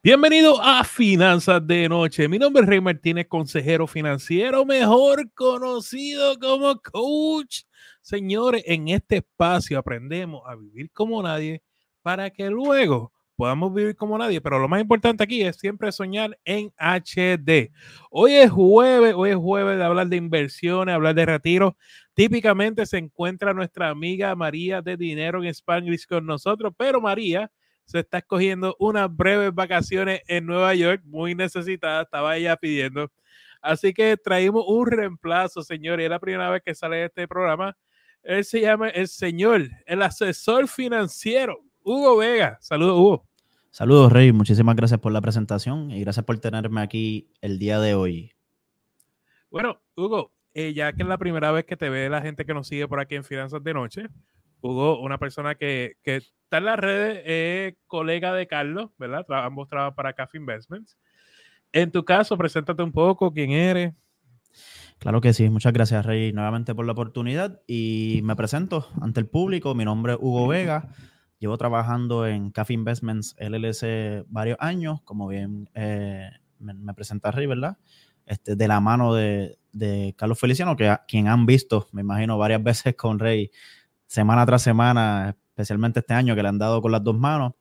Bienvenido a Finanzas de Noche. Mi nombre es Rey Martínez, consejero financiero, mejor conocido como coach. Señores, en este espacio aprendemos a vivir como nadie para que luego podamos vivir como nadie. Pero lo más importante aquí es siempre soñar en HD. Hoy es jueves, hoy es jueves de hablar de inversiones, hablar de retiro. Típicamente se encuentra nuestra amiga María de Dinero en Spanglish con nosotros, pero María se está escogiendo unas breves vacaciones en Nueva York, muy necesitada, estaba ella pidiendo. Así que traímos un reemplazo, señor, y es la primera vez que sale este programa. Él se llama el señor, el asesor financiero, Hugo Vega. Saludos, Hugo. Saludos, Rey. Muchísimas gracias por la presentación y gracias por tenerme aquí el día de hoy. Bueno, Hugo, eh, ya que es la primera vez que te ve la gente que nos sigue por aquí en Finanzas de Noche, Hugo, una persona que, que está en las redes, es colega de Carlos, ¿verdad? ambos trabajan para Café Investments. En tu caso, preséntate un poco, quién eres. Claro que sí, muchas gracias Rey nuevamente por la oportunidad y me presento ante el público, mi nombre es Hugo Vega, llevo trabajando en Café Investments LLC varios años, como bien eh, me, presenta Rey, ¿verdad? Este, de la mano de, de Carlos Feliciano, que quien han visto, me imagino, varias veces con Rey semana tras semana, especialmente este año que le han dado con las dos manos.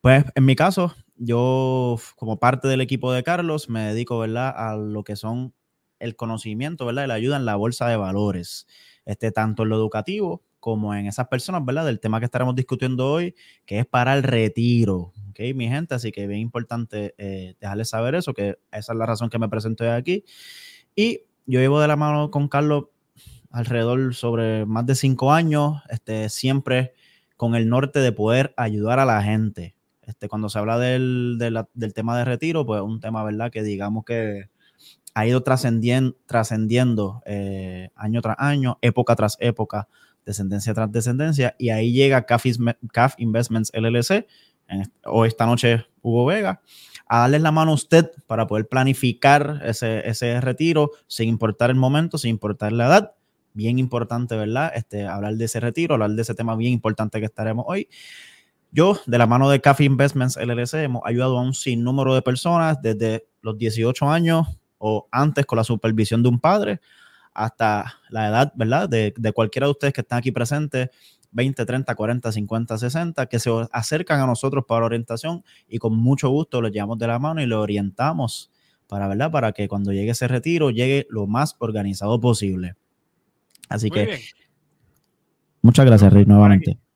Pues en mi caso, yo como parte del equipo de Carlos me dedico, ¿verdad? A lo que son el conocimiento, ¿verdad? La ayuda en la bolsa de valores, este, tanto en lo educativo como en esas personas, ¿verdad? Del tema que estaremos discutiendo hoy, que es para el retiro, ¿ok? Mi gente, así que bien importante eh, dejarles saber eso, que esa es la razón que me presento aquí. Y yo llevo de la mano con Carlos alrededor sobre más de cinco años, este, siempre con el norte de poder ayudar a la gente. Este, cuando se habla del, del tema de retiro, pues un tema, ¿verdad? Que digamos que ha ido trascendiendo, eh, año tras año, época tras época, descendencia tras descendencia, y ahí llega CAF, Investments LLC, o esta noche Hugo Vega, a darles la mano a usted para poder planificar ese, ese retiro sin importar el momento, sin importar la edad, bien importante, ¿verdad? Este, hablar de ese retiro, hablar de ese tema bien importante que estaremos hoy. Yo, de la mano de Café Investments LLC, hemos ayudado a un sinnúmero de personas desde los 18 años o antes con la supervisión de un padre hasta la edad, ¿verdad? De, de cualquiera de ustedes que están aquí presentes, 20, 30, 40, 50, 60, que se acercan a nosotros para orientación y con mucho gusto los llevamos de la mano y los orientamos para, ¿verdad? Para que cuando llegue ese retiro llegue lo más organizado posible. Así que muchas gracias, Rey, nuevamente.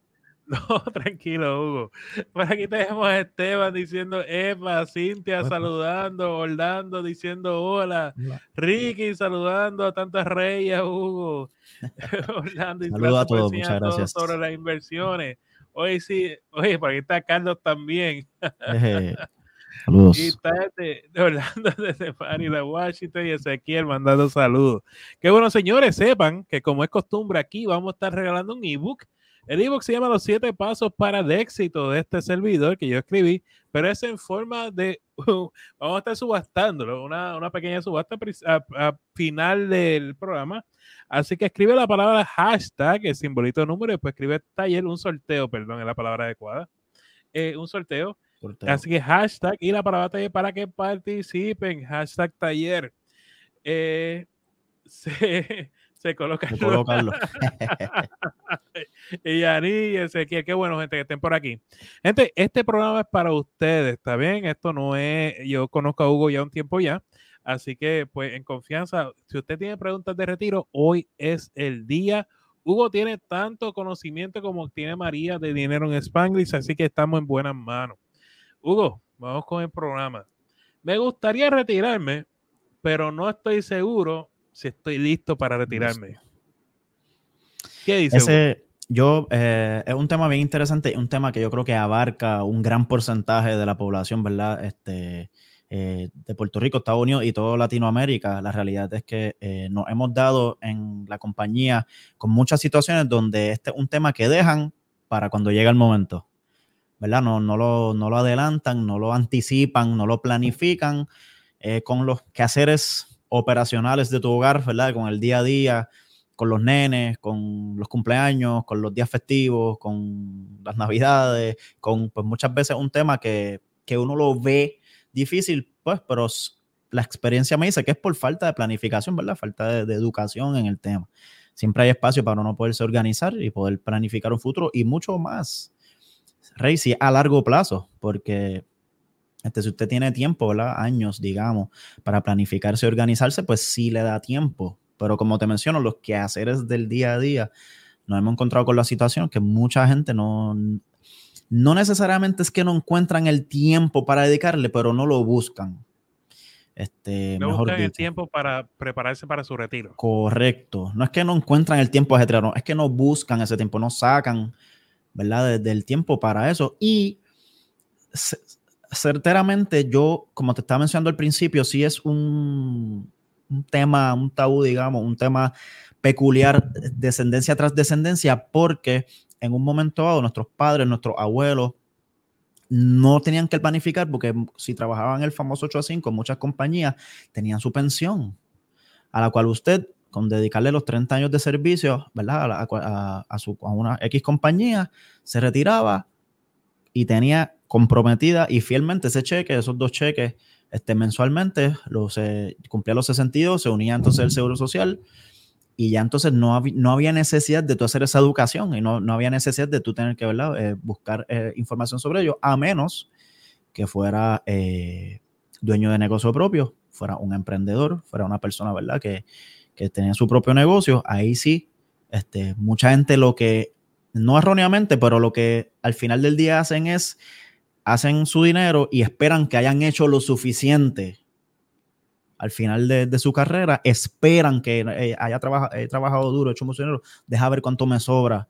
No, tranquilo, Hugo. Por aquí tenemos a Esteban diciendo Eva, Cintia saludando, Orlando diciendo hola, Ricky saludando a tantas reyes, Hugo. Orlando Saludos a todos, muchas gracias. Sobre las inversiones. Hoy sí, oye, por aquí está Carlos también. Saludos. Y está de, Orlando, desde de Washington y Ezequiel mandando saludos. Qué bueno, señores, sepan que como es costumbre aquí, vamos a estar regalando un ebook. El ebook se llama Los siete pasos para el éxito de este servidor que yo escribí, pero es en forma de, vamos a estar subastándolo, una, una pequeña subasta a, final del programa. Así que escribe la palabra hashtag, el simbolito número, y después escribe taller, un sorteo, perdón, es la palabra adecuada. Eh, un sorteo Así que hashtag y la palabra taller para que participen. Hashtag taller. Eh, se, se coloca. y Ani y Ezequiel, qué bueno, gente, que estén por aquí. Gente, este programa es para ustedes, ¿está bien? Esto no es. Yo conozco a Hugo ya un tiempo ya. Así que, pues, en confianza, si usted tiene preguntas de retiro, hoy es el día. Hugo tiene tanto conocimiento como tiene María de dinero en Spanglish, así que estamos en buenas manos. Hugo, vamos con el programa. Me gustaría retirarme, pero no estoy seguro si estoy listo para retirarme. ¿Qué dice? Ese, yo, eh, es un tema bien interesante, un tema que yo creo que abarca un gran porcentaje de la población, ¿verdad? Este, eh, de Puerto Rico, Estados Unidos y toda Latinoamérica. La realidad es que eh, nos hemos dado en la compañía con muchas situaciones donde este es un tema que dejan para cuando llega el momento. ¿Verdad? No, no, lo, no lo adelantan, no lo anticipan, no lo planifican eh, con los quehaceres operacionales de tu hogar, ¿verdad? Con el día a día, con los nenes, con los cumpleaños, con los días festivos, con las navidades, con pues muchas veces un tema que que uno lo ve difícil, pues, pero la experiencia me dice que es por falta de planificación, ¿verdad? Falta de, educación en el tema. Siempre hay espacio para uno poderse organizar y poder planificar un futuro y mucho más. Rey, sí, a largo plazo, porque este, si usted tiene tiempo, ¿verdad? Años, digamos, para planificarse y organizarse, pues sí le da tiempo. Pero como te menciono, los quehaceres del día a día, nos hemos encontrado con la situación que mucha gente no, no necesariamente es que no encuentran el tiempo para dedicarle, pero no lo buscan. Este, no buscan el tiempo para prepararse para su retiro. Correcto. No es que no encuentran el tiempo ajetreado, no, es que no buscan ese tiempo, no sacan, ¿verdad? Del tiempo para eso. Y certeramente yo, como te estaba mencionando al principio, sí es un, un tema, un tabú, digamos, un tema peculiar, descendencia tras descendencia, porque en un momento dado nuestros padres, nuestros abuelos, no tenían que planificar porque si trabajaban el famoso 8 a 5 muchas compañías, tenían su pensión, a la cual usted, con dedicarle los 30 años de servicio, ¿verdad? A, su, a una X compañía, se retiraba y tenía comprometida y fielmente ese cheque, esos dos cheques, este, mensualmente, los, cumplía los 62, se unía entonces el Seguro Social y ya entonces no, no había necesidad de tú hacer esa educación y no, no había necesidad de tú tener que eh, buscar eh, información sobre ello, a menos que fuera eh, dueño de negocio propio, fuera un emprendedor, fuera una persona, ¿verdad? Que, que tenía su propio negocio, ahí sí, este, mucha gente lo que, no erróneamente, pero lo que al final del día hacen es, hacen su dinero y esperan que hayan hecho lo suficiente al final de, su carrera, esperan que eh, haya trabajado duro, hecho mucho dinero, deja ver cuánto me sobra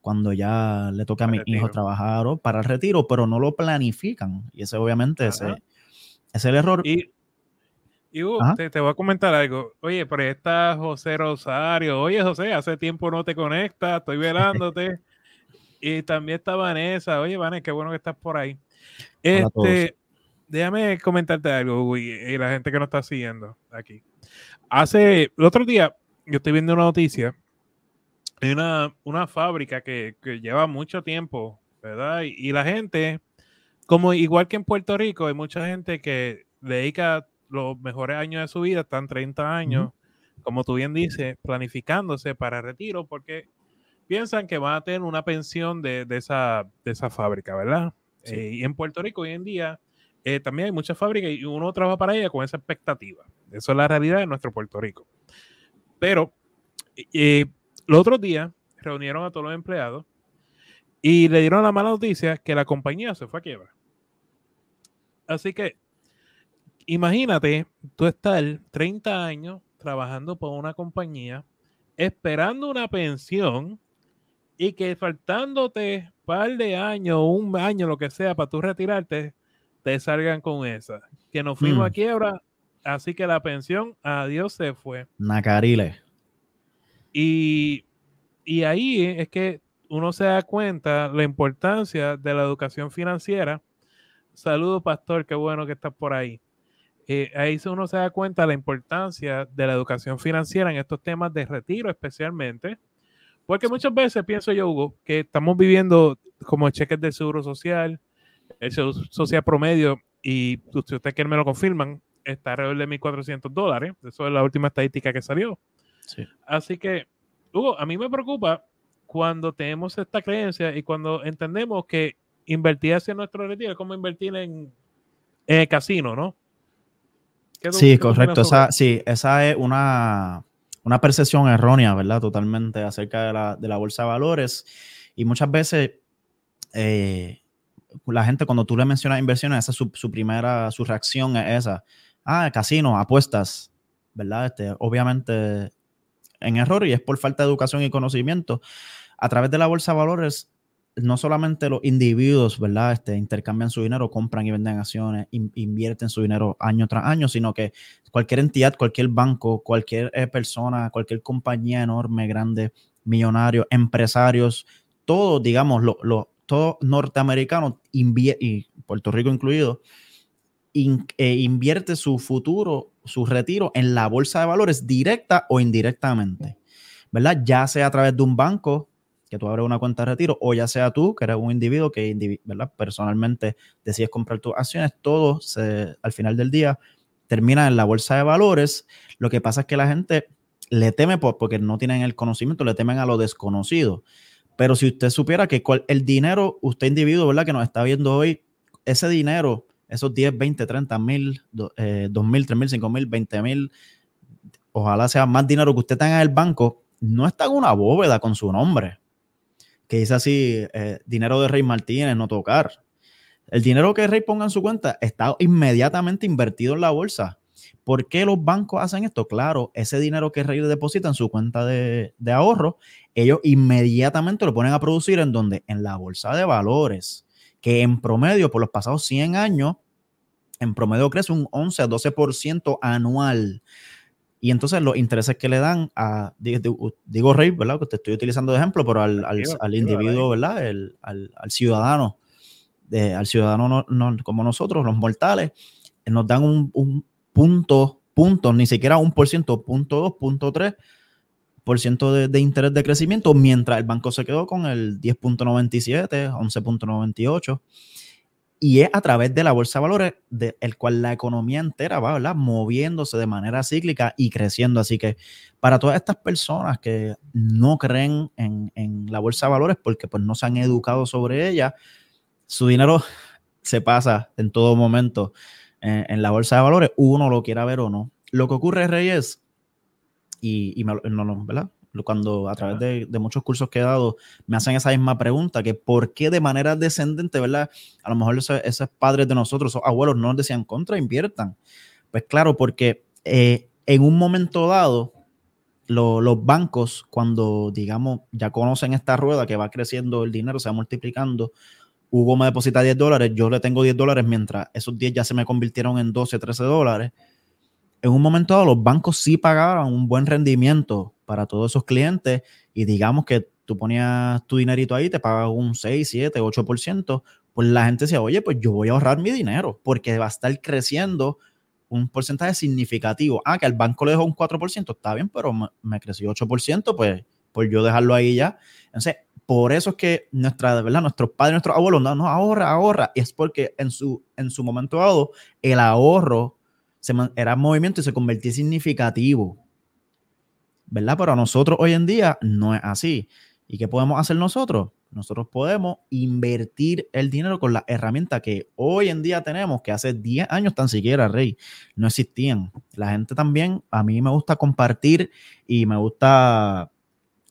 cuando ya le toca a mi hijo trabajar para el retiro, pero no lo planifican. Y ese obviamente es, es el error. Y, te, voy a comentar algo. Oye, ahí está José Rosario. Oye, José, hace tiempo no te conectas, estoy velándote. y también está Vanessa. Oye, Vanessa, qué bueno que estás por ahí. Este, déjame comentarte algo, y, la gente que nos está siguiendo aquí. Hace, el otro día, yo estoy viendo una noticia de una, una fábrica que, lleva mucho tiempo, ¿verdad? Y, la gente, como igual que en Puerto Rico, hay mucha gente que dedica los mejores años de su vida, están 30 años, como tú bien dices, planificándose para retiro, porque piensan que van a tener una pensión de, esa, de esa fábrica, ¿verdad? Eh, y en Puerto Rico hoy en día eh, también hay muchas fábricas y uno trabaja para ella con esa expectativa. Eso es la realidad de nuestro Puerto Rico. Pero eh, los otros días reunieron a todos los empleados y le dieron la mala noticia que la compañía se fue a quiebra. Así que imagínate tú estar 30 años trabajando por una compañía, esperando una pensión y que faltándote un par de años, un año, lo que sea, para tú retirarte, te salgan con esa. Que nos fuimos a mm. quiebra, así que la pensión, adiós se fue. Nacarile. Y, y ahí es que uno se da cuenta la importancia de la educación financiera. Saludos, pastor, qué bueno que estás por ahí. Eh, ahí uno se da cuenta la importancia de la educación financiera en estos temas de retiro especialmente, porque muchas veces pienso yo, Hugo, que estamos viviendo como cheques del seguro social, el social promedio, y si ustedes quieren me lo confirman, está alrededor de 1.400 dólares. Eso es la última estadística que salió. Así que, Hugo, a mí me preocupa cuando tenemos esta creencia y cuando entendemos que invertir hacia nuestro retiro es como invertir en, el casino, ¿no? Sí, correcto. Esa, sí, esa es una, una percepción errónea, ¿verdad? Totalmente acerca de la, de la bolsa de valores. Y muchas veces eh, la gente cuando tú le mencionas inversiones, esa es su, primera, su reacción es esa. Ah, casino, apuestas, ¿verdad? Este, obviamente en error y es por falta de educación y conocimiento. A través de la bolsa de valores, no solamente los individuos, ¿verdad? Este, intercambian su dinero, compran y venden acciones, invierten su dinero año tras año, sino que cualquier entidad, cualquier banco, cualquier eh, persona, cualquier compañía enorme, grande, millonarios, empresarios, todos, digamos, los lo, todo norteamericano, y Puerto Rico incluido, eh, invierte su futuro, su retiro en la bolsa de valores directa o indirectamente, ¿verdad? Ya sea a través de un banco, que tú abres una cuenta de retiro, o ya sea tú, que eres un individuo que personalmente decides comprar tus acciones, todo se, al final del día termina en la bolsa de valores. Lo que pasa es que la gente le teme porque no tienen el conocimiento, le temen a lo desconocido. Pero si usted supiera que el dinero, usted individuo, ¿verdad? Que nos está viendo hoy, ese dinero, esos 10, 20, 30 mil, eh, 2 mil, 3 mil, 5 mil, 20 mil, ojalá sea más dinero que usted tenga en el banco, no está en una bóveda con su nombre. Que dice así, eh, dinero de Rey Martínez, no tocar. El dinero que Rey ponga en su cuenta está inmediatamente invertido en la bolsa. ¿Por qué los bancos hacen esto? Claro, ese dinero que Rey deposita en su cuenta de, de ahorro, ellos inmediatamente lo ponen a producir en donde? En la bolsa de valores, que en promedio por los pasados 100 años, en promedio crece un 11 a 12% anual. Y entonces los intereses que le dan a, digo, Rey, ¿verdad? Que te estoy utilizando de ejemplo, pero al, al, individuo, ¿verdad? El, al, al, ciudadano, de, al ciudadano no, como nosotros, los mortales, nos dan un, un punto, punto, ni siquiera un por ciento, punto dos, punto tres por ciento de, de interés de crecimiento, mientras el banco se quedó con el 10.97, 11.98 y es a través de la bolsa de valores del el cual la economía entera va ¿verdad? moviéndose de manera cíclica y creciendo. Así que para todas estas personas que no creen en, en, la bolsa de valores porque pues no se han educado sobre ella, su dinero se pasa en todo momento en, la bolsa de valores, uno lo quiera ver o no. Lo que ocurre, Reyes, y, y no, no, ¿verdad? Cuando a través de, muchos cursos que he dado me hacen esa misma pregunta, que por qué de manera descendente, ¿verdad? A lo mejor esos, padres de nosotros, esos abuelos, no nos decían contra, inviertan. Pues claro, porque eh, en un momento dado, los bancos, cuando digamos ya conocen esta rueda que va creciendo el dinero, se va multiplicando, Hugo me deposita 10 dólares, yo le tengo 10 dólares mientras esos 10 ya se me convirtieron en 12, 13 dólares. En un momento dado, los bancos sí pagaban un buen rendimiento para todos esos clientes y digamos que tú ponías tu dinerito ahí, te pagas un 6, 7, 8%, pues la gente decía, oye, pues yo voy a ahorrar mi dinero porque va a estar creciendo un porcentaje significativo. Ah, que al banco le dejó un 4%, está bien, pero me, creció 8%, pues, pues yo dejarlo ahí ya. Entonces, por eso es que nuestra, ¿verdad? nuestros padres, nuestros abuelos, no, no, ahorra, ahorra. Y es porque en su, en su momento dado, el ahorro se, era movimiento y se convertía en significativo. ¿Verdad? Pero a nosotros hoy en día no es así. ¿Y qué podemos hacer nosotros? Nosotros podemos invertir el dinero con las herramientas que hoy en día tenemos, que hace 10 años tan siquiera, Rey, no existían. La gente también, a mí me gusta compartir y me gusta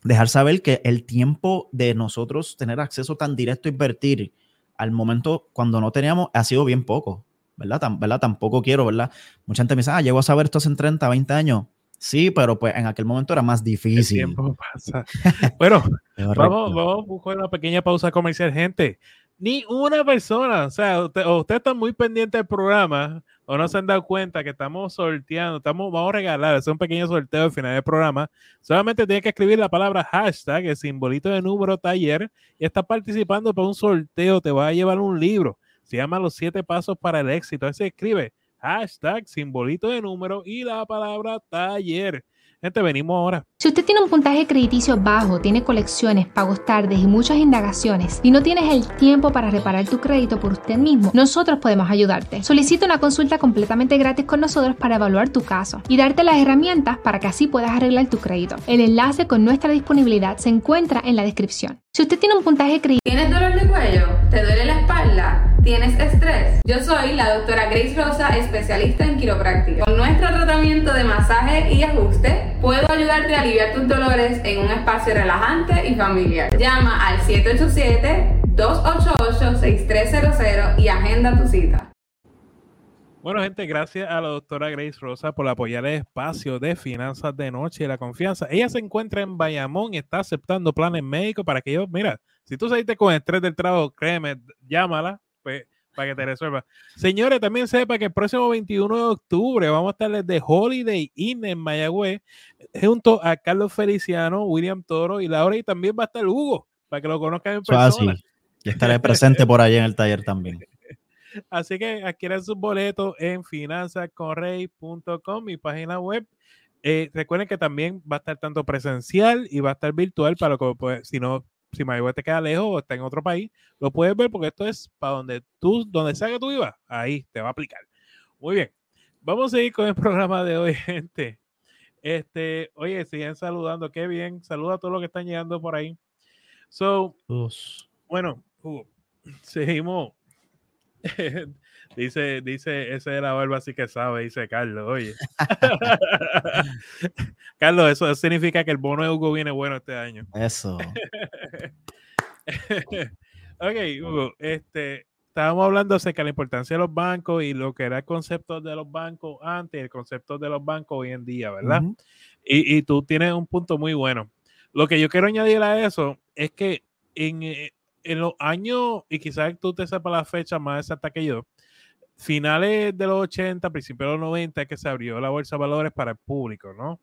dejar saber que el tiempo de nosotros tener acceso tan directo a invertir al momento cuando no teníamos ha sido bien poco, ¿verdad? ¿verdad? Tampoco quiero, ¿verdad? Mucha gente me dice, ah, llego a saber esto hace 30, 20 años. Sí, pero pues en aquel momento era más difícil. El tiempo pasa. Bueno, vamos, vamos a buscar una pequeña pausa comercial, gente. Ni una persona, o sea, usted, o usted está muy pendiente del programa o no se han dado cuenta que estamos sorteando, estamos, vamos a regalar, es un pequeño sorteo al final del programa. Solamente tiene que escribir la palabra hashtag, el simbolito de número taller, y está participando para un sorteo, te va a llevar un libro. Se llama Los siete pasos para el éxito. Así escribe hashtag, simbolito de número y la palabra taller. Gente, venimos ahora. Si usted tiene un puntaje crediticio bajo, tiene colecciones, pagos tardes y muchas indagaciones y no tienes el tiempo para reparar tu crédito por usted mismo, nosotros podemos ayudarte. Solicita una consulta completamente gratis con nosotros para evaluar tu caso y darte las herramientas para que así puedas arreglar tu crédito. El enlace con nuestra disponibilidad se encuentra en la descripción. Si usted tiene un puntaje crediticio... ¿Tienes dolor de cuello? ¿Te duele la espalda? ¿Tienes estrés? Yo soy la doctora Grace Rosa, especialista en quiropráctica. Con nuestro tratamiento de masaje y ajuste, puedo ayudarte a aliviar tus dolores en un espacio relajante y familiar. Llama al 787-288-6300 y agenda tu cita. Bueno, gente, gracias a la doctora Grace Rosa por apoyar el espacio de finanzas de noche y la confianza. Ella se encuentra en Bayamón y está aceptando planes médicos para que yo, mira, si tú saliste con estrés del trabajo, créeme, llámala pues, para que te resuelva. Señores, también sepa que el próximo 21 de octubre vamos a estar desde Holiday Inn en Mayagüez, junto a Carlos Feliciano, William Toro y Laura, y también va a estar Hugo, para que lo conozcan en persona. Y estaré presente por ahí en el taller también. Así que adquieran sus boletos en finanzasconrey.com, mi página web. Eh, recuerden que también va a estar tanto presencial y va a estar virtual para que, pues, si no si Mayagüez te queda lejos o está en otro país, lo puedes ver porque esto es para donde tú, donde sea que tú vivas, ahí te va a aplicar. Muy bien. Vamos a seguir con el programa de hoy, gente. Este, oye, siguen saludando, qué bien. Saluda a todos los que están llegando por ahí. So, bueno, seguimos. Dice, dice, ese de la barba así que sabe, dice Carlos, oye. Carlos, eso significa que el bono de Hugo viene bueno este año. Eso. ok, Hugo, este, estábamos hablando acerca de la importancia de los bancos y lo que era el concepto de los bancos antes, el concepto de los bancos hoy en día, ¿verdad? y, y, tú tienes un punto muy bueno. Lo que yo quiero añadir a eso es que en, eh, en los años, y quizás tú te sepas la fecha más exacta que yo, finales de los 80, principios de los 90, es que se abrió la bolsa de valores para el público, ¿no?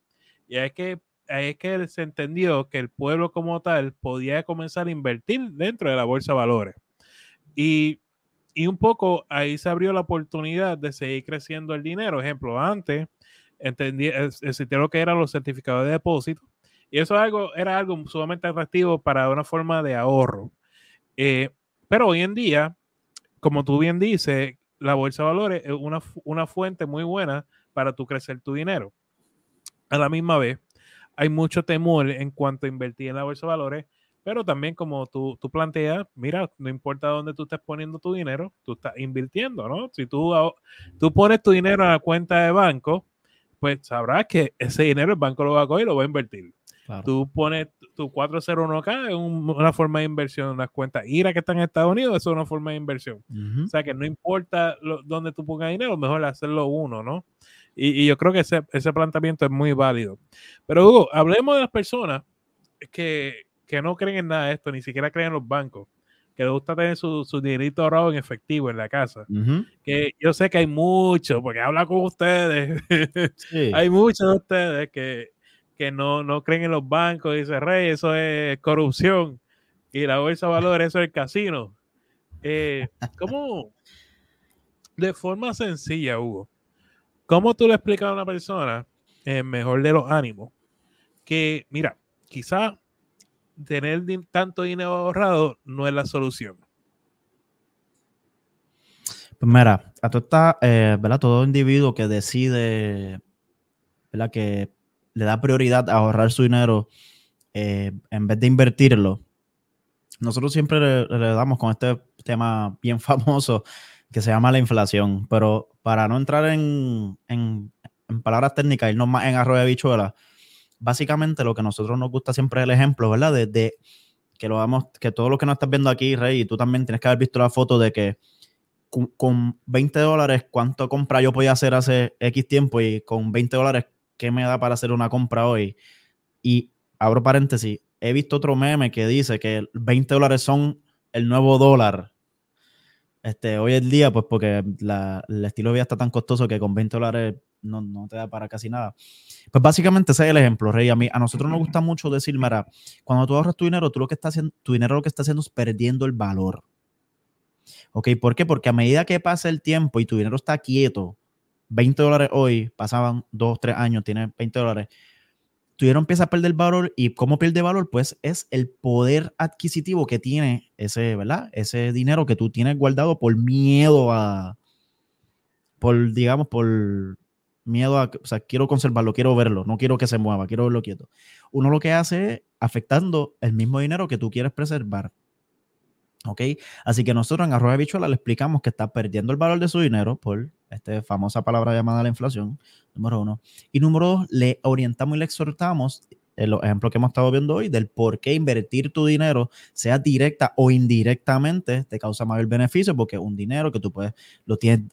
Y es que es que se entendió que el pueblo como tal podía comenzar a invertir dentro de la bolsa de valores. Y, y un poco ahí se abrió la oportunidad de seguir creciendo el dinero. Ejemplo, antes existía lo que eran los certificados de depósito. Y eso algo, era algo sumamente atractivo para una forma de ahorro. Eh, pero hoy en día, como tú bien dices, la bolsa de valores es una, una fuente muy buena para tú crecer tu dinero. A la misma vez, hay mucho temor en cuanto a invertir en la bolsa de valores, pero también como tú, tú planteas, mira, no importa dónde tú estés poniendo tu dinero, tú estás invirtiendo, ¿no? Si tú, tú pones tu dinero en la cuenta de banco, pues sabrás que ese dinero el banco lo va a coger y lo va a invertir. Tú pones tu 401k, es una forma de inversión en las cuentas IRA que están en Estados Unidos, eso es una forma de inversión. O sea que no importa dónde tú pongas dinero, mejor hacerlo uno, ¿no? Y, yo creo que ese, ese, planteamiento es muy válido. Pero Hugo, hablemos de las personas que, que, no creen en nada de esto, ni siquiera creen en los bancos, que les gusta tener su, su dinerito ahorrado en efectivo en la casa. Que yo sé que hay muchos, porque habla con ustedes, hay muchos de ustedes que que no, no creen en los bancos, dice Rey, eso es corrupción. Y la bolsa de valores, eso es el casino. Eh, ¿Cómo? De forma sencilla, Hugo, ¿cómo tú le explicas a una persona, eh, mejor de los ánimos, que, mira, quizá tener tanto dinero ahorrado no es la solución? Pues mira, a eh, todo individuo que decide ¿verdad? que le da prioridad a ahorrar su dinero eh, en vez de invertirlo, nosotros siempre le, damos con este tema bien famoso que se llama la inflación, pero para no entrar en, palabras técnicas, irnos más en arroyo de bichuela, básicamente lo que a nosotros nos gusta siempre es el ejemplo, ¿verdad? De, que lo vamos, que todo lo que nos estás viendo aquí, Rey, y tú también tienes que haber visto la foto de que con, con 20 dólares, ¿cuánto compra yo podía hacer hace X tiempo? Y con 20 dólares, ¿qué me da para hacer una compra hoy? Y abro paréntesis, he visto otro meme que dice que 20 dólares son el nuevo dólar. Este, hoy en día, pues porque el estilo de vida está tan costoso que con 20 dólares no, no, te da para casi nada. Pues básicamente ese es el ejemplo, Rey. A mí, a nosotros nos gusta mucho decir, mira, cuando tú ahorras tu dinero, tú lo que estás haciendo, tu dinero lo que está haciendo es perdiendo el valor. ¿Ok? ¿Por qué? Porque a medida que pasa el tiempo y tu dinero está quieto, 20 dólares hoy, pasaban 2, 3 años, tiene 20 dólares, tu dinero empieza a perder valor y cómo pierde valor, pues es el poder adquisitivo que tiene ese, ¿verdad? Ese dinero que tú tienes guardado por miedo a, por, digamos, por miedo a, o sea, quiero conservarlo, quiero verlo, no quiero que se mueva, quiero verlo quieto. Uno lo que hace es afectando el mismo dinero que tú quieres preservar. ¿Ok? Así que nosotros en Arroba Bichuela le explicamos que está perdiendo el valor de su dinero por esta famosa palabra llamada la inflación, número uno. Y número dos, le orientamos y le exhortamos en los ejemplos que hemos estado viendo hoy del por qué invertir tu dinero, sea directa o indirectamente, te causa mayor beneficio porque un dinero que tú puedes, lo tienes,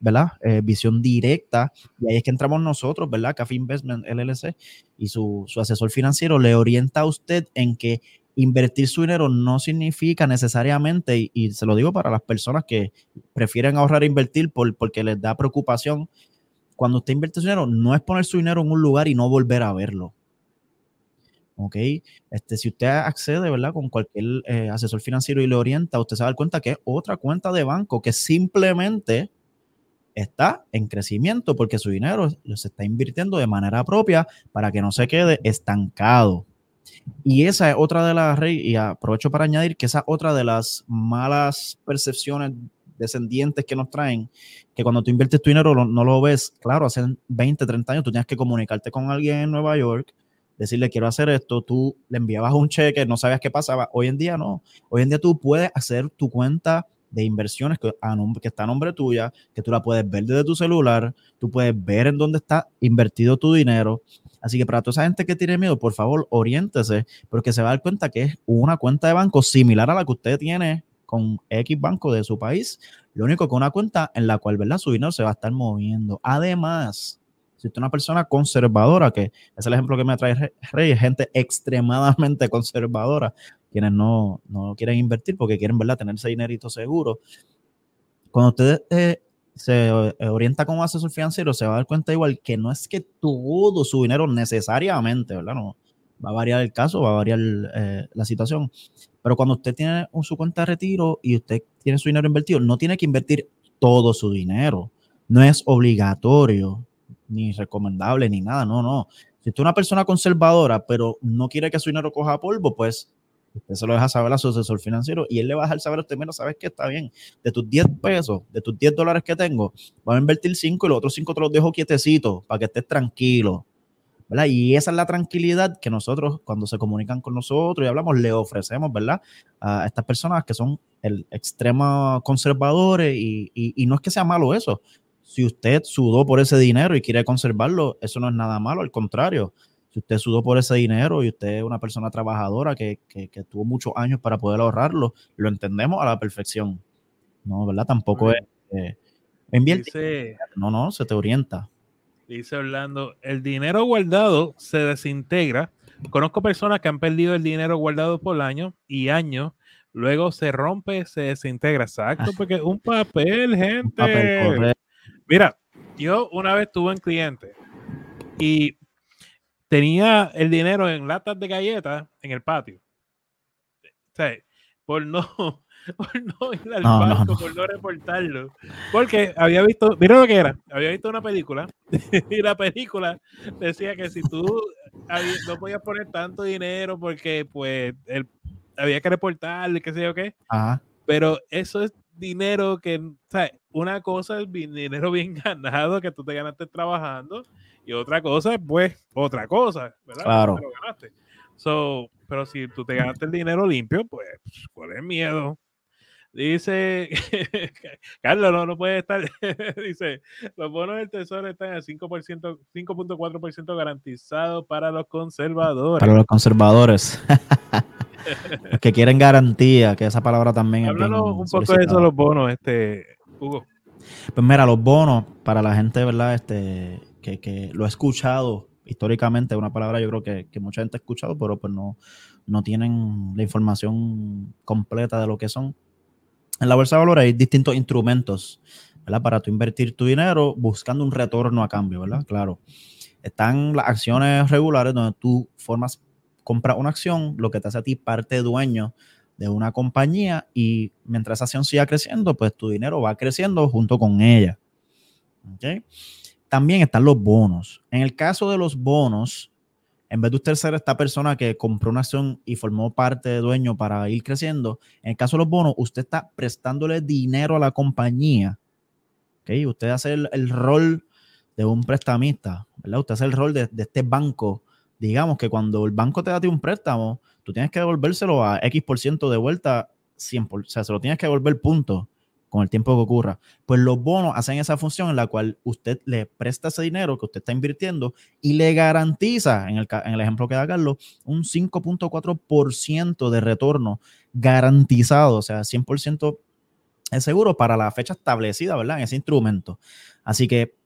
¿verdad? Eh, visión directa y ahí es que entramos nosotros, ¿verdad? Café Investment LLC y su, su asesor financiero le orienta a usted en que invertir su dinero no significa necesariamente, y, se lo digo para las personas que prefieren ahorrar e invertir por, porque les da preocupación, cuando usted invierte su dinero, no es poner su dinero en un lugar y no volver a verlo. ¿Ok? Este, si usted accede, ¿verdad? Con cualquier eh, asesor financiero y le orienta, usted se va a dar cuenta que es otra cuenta de banco que simplemente está en crecimiento porque su dinero se está invirtiendo de manera propia para que no se quede estancado. Y esa es otra de las, y aprovecho para añadir que esa es otra de las malas percepciones descendientes que nos traen, que cuando tú inviertes tu dinero no lo ves, claro, hace 20, 30 años tú tenías que comunicarte con alguien en Nueva York, decirle quiero hacer esto, tú le enviabas un cheque, no sabías qué pasaba, hoy en día no, hoy en día tú puedes hacer tu cuenta de inversiones que, que está a nombre tuya, que tú la puedes ver desde tu celular, tú puedes ver en dónde está invertido tu dinero. Así que para toda esa gente que tiene miedo, por favor, oriéntese, porque se va a dar cuenta que es una cuenta de banco similar a la que usted tiene con X banco de su país, lo único que una cuenta en la cual, ¿verdad? Su dinero se va a estar moviendo. Además, si usted es una persona conservadora, que es el ejemplo que me trae Rey, gente extremadamente conservadora, quienes no, no quieren invertir porque quieren, ¿verdad?, tener ese dinerito seguro. Cuando usted eh, se orienta un asesor financiero, se va a dar cuenta igual que no es que todo su dinero necesariamente, ¿verdad? No, va a variar el caso, va a variar eh, la situación. Pero cuando usted tiene su cuenta de retiro y usted tiene su dinero invertido, no tiene que invertir todo su dinero. No es obligatorio ni recomendable, ni nada, no, no. Si usted es una persona conservadora, pero no quiere que su dinero coja polvo, pues usted se lo deja saber a su asesor financiero y él le va a dejar saber a usted, menos sabes que está bien, de tus 10 pesos, de tus 10 dólares que tengo, voy a invertir 5 y los otros 5 te los dejo quietecitos para que estés tranquilo. ¿verdad? Y esa es la tranquilidad que nosotros, cuando se comunican con nosotros y hablamos, le ofrecemos, ¿verdad? A estas personas que son el extremo conservadores y, y, y no es que sea malo eso, si usted sudó por ese dinero y quiere conservarlo, eso no es nada malo, al contrario. Si usted sudó por ese dinero y usted es una persona trabajadora que, tuvo muchos años para poder ahorrarlo, lo entendemos a la perfección. No, ¿verdad? Tampoco es... Eh, invierte. no, no, se te orienta. Dice Orlando, el dinero guardado se desintegra. Conozco personas que han perdido el dinero guardado por años y años luego se rompe, se desintegra. Exacto, porque un papel, gente. Un papel, Mira, yo una vez tuve un cliente y tenía el dinero en latas de galletas en el patio. O sea, por no, por no ir al banco, por no reportarlo. Porque había visto, mira lo que era, había visto una película y la película decía que si tú no podías poner tanto dinero porque pues el, había que reportarle, qué sé yo qué. Pero eso es dinero que, o sea, una cosa es dinero bien ganado que tú te ganaste trabajando y otra cosa es pues otra cosa, ¿verdad? Claro. So, pero si tú te ganaste el dinero limpio, pues, ¿cuál es el miedo? Dice, Carlos, no, no puede estar. Dice, los bonos del tesoro están al 5%, 5.4% garantizados para los conservadores. Para los conservadores. que quieren garantía, que esa palabra también Háblanos un poco de eso, los bonos, este, Hugo. Pues mira, los bonos, para la gente, ¿verdad? Este, que, que lo ha escuchado históricamente, una palabra yo creo que, que, mucha gente ha escuchado, pero pues no, no tienen la información completa de lo que son. En la bolsa de valores hay distintos instrumentos, ¿verdad? Para tu invertir tu dinero buscando un retorno a cambio, ¿verdad? Claro. Están las acciones regulares donde tú formas compra una acción, lo que te hace a ti parte dueño de una compañía y mientras esa acción siga creciendo, pues tu dinero va creciendo junto con ella. También están los bonos. En el caso de los bonos, en vez de usted ser esta persona que compró una acción y formó parte de dueño para ir creciendo, en el caso de los bonos, usted está prestándole dinero a la compañía. ¿okay? Usted hace el, rol de un prestamista, ¿verdad? Usted hace el rol de, de este banco digamos que cuando el banco te da un préstamo, tú tienes que devolvérselo a X por ciento de vuelta, 100 o sea, se lo tienes que devolver punto con el tiempo que ocurra. Pues los bonos hacen esa función en la cual usted le presta ese dinero que usted está invirtiendo y le garantiza, en el, en el ejemplo que da Carlos, un 5.4% de retorno garantizado, o sea, 100% es seguro para la fecha establecida, ¿verdad? En ese instrumento. Así que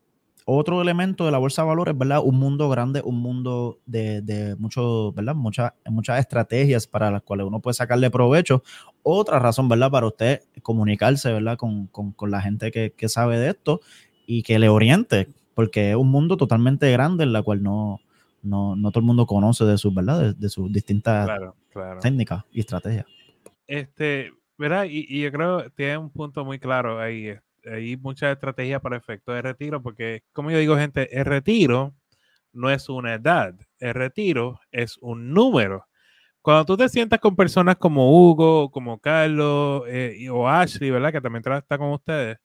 otro elemento de la bolsa de valores, ¿verdad? Un mundo grande, un mundo de, de mucho, ¿verdad? Muchas, muchas estrategias para las cuales uno puede sacarle provecho. Otra razón, ¿verdad? Para usted comunicarse, ¿verdad? Con, la gente que, sabe de esto y que le oriente, porque es un mundo totalmente grande en la cual no, no, todo el mundo conoce de sus, ¿verdad? De, sus distintas técnicas y estrategias. Este, ¿verdad? Y, y, yo creo que tiene un punto muy claro ahí, hay muchas estrategias para efectos de retiro, porque como yo digo, gente, el retiro no es una edad, el retiro es un número. Cuando tú te sientas con personas como Hugo, como Carlos eh, o Ashley, ¿verdad? Que también está con ustedes.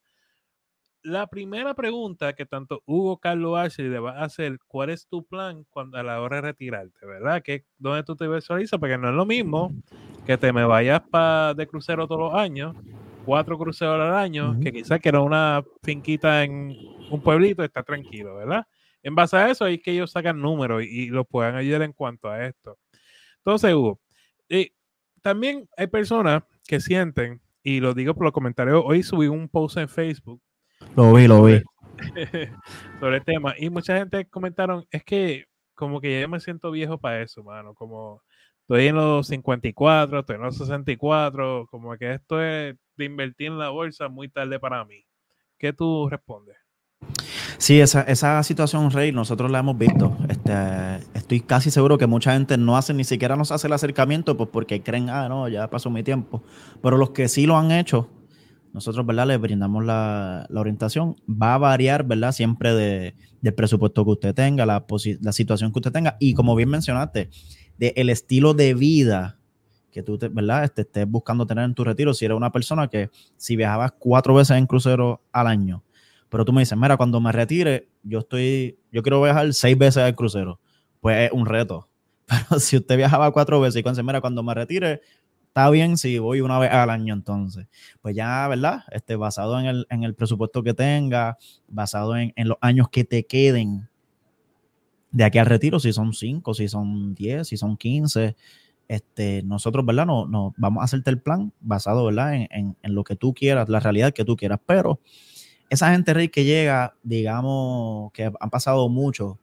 La primera pregunta que tanto Hugo, Carlos Ashley le va a hacer, ¿cuál es tu plan cuando a la hora de retirarte, verdad? Que dónde tú te visualizas, porque no es lo mismo que te me vayas pa de crucero todos los años, cuatro cruceros al año, que quizás que era una finquita en un pueblito, está tranquilo, ¿verdad? En base a eso es que ellos sacan números y, los puedan ayudar en cuanto a esto. Entonces, Hugo, eh, también hay personas que sienten, y lo digo por los comentarios, hoy subí un post en Facebook. Lo vi, lo vi. Sobre el tema. Y mucha gente comentaron, es que como que ya me siento viejo para eso, mano. Como estoy en los 54, estoy en los 64, como que esto es de invertir en la bolsa muy tarde para mí. ¿Qué tú respondes? Sí, esa, esa situación, Rey, nosotros la hemos visto. Este, estoy casi seguro que mucha gente no hace, ni siquiera nos hace el acercamiento, pues porque creen, ah, no, ya pasó mi tiempo. Pero los que sí lo han hecho, nosotros, ¿verdad? Les brindamos la, orientación. Va a variar, ¿verdad? Siempre de, del presupuesto que usted tenga, la, la situación que usted tenga. Y como bien mencionaste, del el estilo de vida que tú, te, ¿verdad? Este, estés buscando tener en tu retiro. Si eres una persona que si viajabas cuatro veces en crucero al año, pero tú me dices, mira, cuando me retire, yo estoy, yo quiero viajar seis veces al crucero. Pues es un reto. Pero si usted viajaba cuatro veces y cuando mira, cuando me retire, está bien si voy una vez al año entonces. Pues ya, ¿verdad? Este, basado en el, en el presupuesto que tenga, basado en, en, los años que te queden de aquí al retiro, si son cinco, si son diez, si son quince, este, nosotros, ¿verdad? No, no, vamos a hacerte el plan basado, ¿verdad? En, en, en, lo que tú quieras, la realidad que tú quieras, pero esa gente rey que llega, digamos, que han pasado mucho,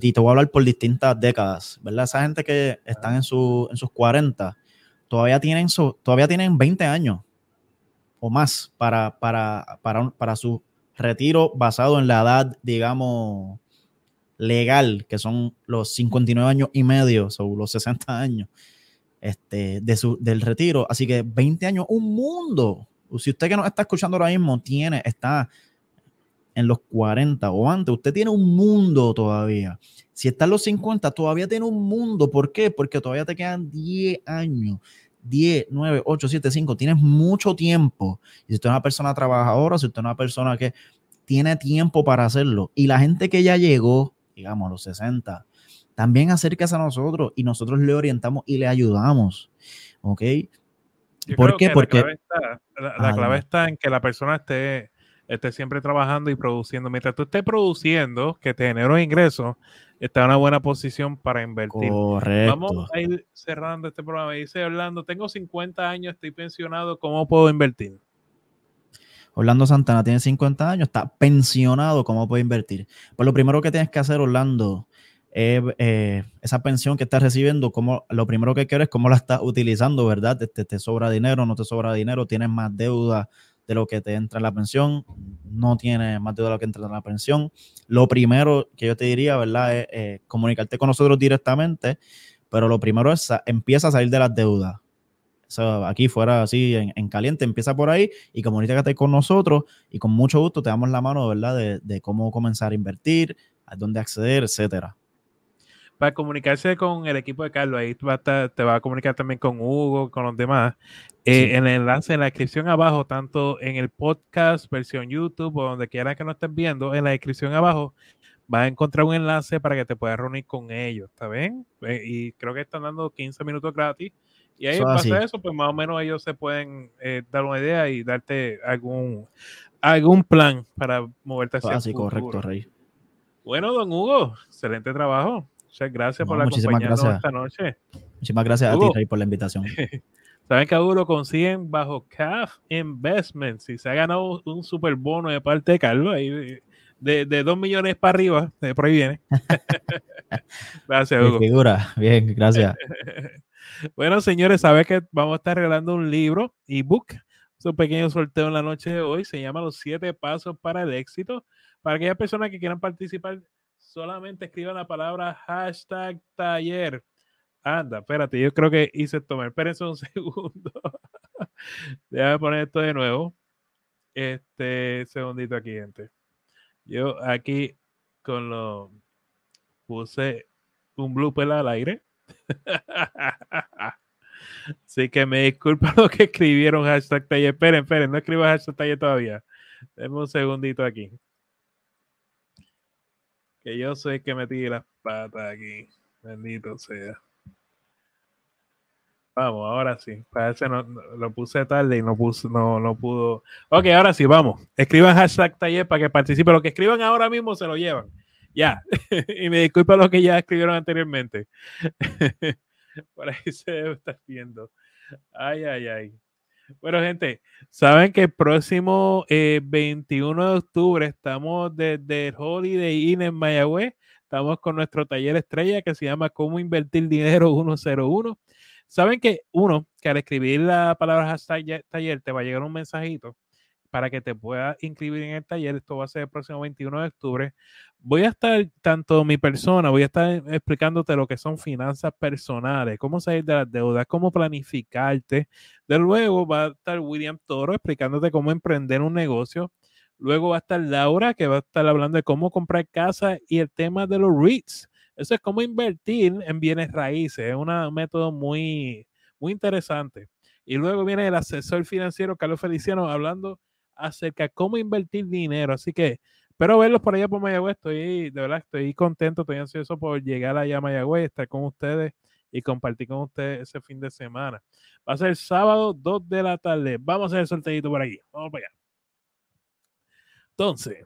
y te voy a hablar por distintas décadas, ¿verdad? Esa gente que están en, su, en sus 40, todavía tienen, su, todavía tienen 20 años o más para, para, para, para su retiro basado en la edad, digamos, legal, que son los 59 años y medio, o los 60 años este, de su, del retiro. Así que 20 años, un mundo, si usted que nos está escuchando ahora mismo tiene, está en los 40 o antes, usted tiene un mundo todavía. Si está en los 50, todavía tiene un mundo. ¿Por qué? Porque todavía te quedan 10 años. 10, 9, 8, 7, 5. Tienes mucho tiempo. Y si usted es una persona trabajadora, si usted es una persona que tiene tiempo para hacerlo. Y la gente que ya llegó, digamos, los 60, también acérquese a nosotros y nosotros le orientamos y le ayudamos. ¿Ok? ¿Por qué? Porque la clave, está, en que la persona esté, esté siempre trabajando y produciendo. Mientras tú estés produciendo, que te genere ingresos, está en una buena posición para invertir. Correcto. Vamos a ir cerrando este programa. Dice Orlando, tengo 50 años, estoy pensionado, ¿cómo puedo invertir? Orlando Santana tiene 50 años, está pensionado, ¿cómo puede invertir? Pues lo primero que tienes que hacer, Orlando, eh, esa pensión que estás recibiendo, como, lo primero que quieres es cómo la estás utilizando, ¿verdad? Te, te, sobra dinero, no te sobra dinero, tienes más deuda de lo que te entra en la pensión, no tienes más deuda de lo que entra en la pensión. Lo primero que yo te diría, ¿verdad? Es eh, comunicarte con nosotros directamente, pero lo primero es empieza a salir de las deudas. Aquí fuera así en, caliente, empieza por ahí y comunícate con nosotros y con mucho gusto te damos la mano, ¿verdad? De, de cómo comenzar a invertir, a dónde acceder, etcétera para comunicarse con el equipo de Carlos, ahí te va a comunicar también con Hugo, con los demás. Eh, en el enlace, en la descripción abajo, tanto en el podcast, versión YouTube o donde quiera que nos estén viendo, en la descripción abajo vas a encontrar un enlace para que te puedas reunir con ellos, ¿está bien? Eh, y creo que están dando 15 minutos gratis. Y ahí pasa eso, pues más o menos ellos se pueden eh, dar una idea y darte algún, algún plan para moverte hacia Así, correcto, Rey. Bueno, don Hugo, excelente trabajo. Muchas gracias por la compañía esta noche. Muchísimas gracias a ti, Rey, por la invitación. Saben que a Hugo lo consiguen bajo CAF Investments. Si se ha ganado un super bono de parte de Carlos, ahí de, de 2 millones para arriba, de por ahí viene. gracias, Hugo. figura, bien, gracias. Bueno, señores, saben que vamos a estar regalando un libro, ebook. Es un pequeño sorteo en la noche de hoy. Se llama Los siete pasos para el éxito. Para aquellas personas que quieran participar, solamente escriban la palabra hashtag taller. Anda, espérate, yo creo que hice tomar. Espérense un segundo. Déjame poner esto de nuevo. Este segundito aquí, gente. Yo aquí con lo puse un blooper al aire. Así que me disculpa lo que escribieron hashtag taller. Esperen, esperen, no escribas hashtag taller todavía. Denme un segundito aquí. Que yo soy que metí las patas aquí. Bendito sea. Vamos, ahora sí. Parece no, lo puse tarde y no, no, no pudo. Ok, ahora sí, vamos. Escriban hashtag taller para que participe. Lo que escriban ahora mismo se lo llevan. Ya. y me disculpa lo que ya escribieron anteriormente. Por ahí se debe estar viendo. Ay, ay, ay. Bueno, gente, saben que el próximo 21 eh, de octubre estamos desde el Holiday Inn en Mayagüez. Estamos con nuestro taller estrella que se llama Cómo Invertir Dinero 101. Saben que uno, que al escribir la palabra hashtag taller te va a llegar un mensajito para que te puedas inscribir en el taller. Esto va a ser el próximo 21 de octubre. Voy a estar, tanto mi persona, voy a estar explicándote lo que son finanzas personales, cómo salir de las deudas, cómo planificarte. De luego va a estar William Toro explicándote cómo emprender un negocio. Luego va a estar Laura, que va a estar hablando de cómo comprar casa y el tema de los REITs. Eso es cómo invertir en bienes raíces. Es un método muy, muy interesante. Y luego viene el asesor financiero Carlos Feliciano hablando acerca de cómo invertir dinero. Así que espero verlos por allá por Mayagüez. Estoy, de verdad, estoy contento, estoy ansioso por llegar allá a Mayagüez, estar con ustedes y compartir con ustedes ese fin de semana. Va a ser sábado, 2 de la tarde. Vamos a hacer el sorteito por aquí. Vamos para allá. Entonces,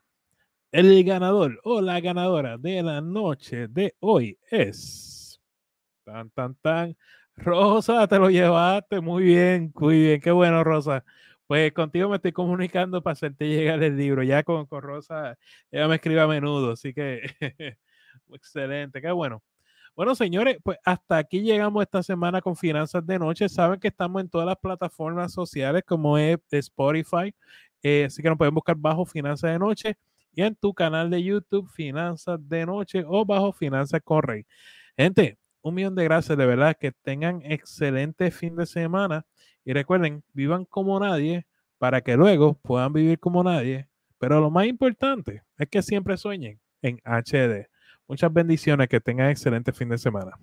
el ganador o la ganadora de la noche de hoy es. Tan, tan, tan. Rosa, te lo llevaste. Muy bien, muy bien. Qué bueno, Rosa. Pues contigo me estoy comunicando para hacerte llegar el libro. Ya con, con Rosa, ella me escribe a menudo, así que excelente, qué bueno. Bueno, señores, pues hasta aquí llegamos esta semana con Finanzas de Noche. Saben que estamos en todas las plataformas sociales como es Spotify, eh, así que nos pueden buscar bajo Finanzas de Noche y en tu canal de YouTube Finanzas de Noche o bajo Finanzas con Rey. Gente, un millón de gracias, de verdad, que tengan excelente fin de semana y recuerden, vivan como nadie para que luego puedan vivir como nadie. Pero lo más importante es que siempre sueñen en HD. Muchas bendiciones, que tengan excelente fin de semana.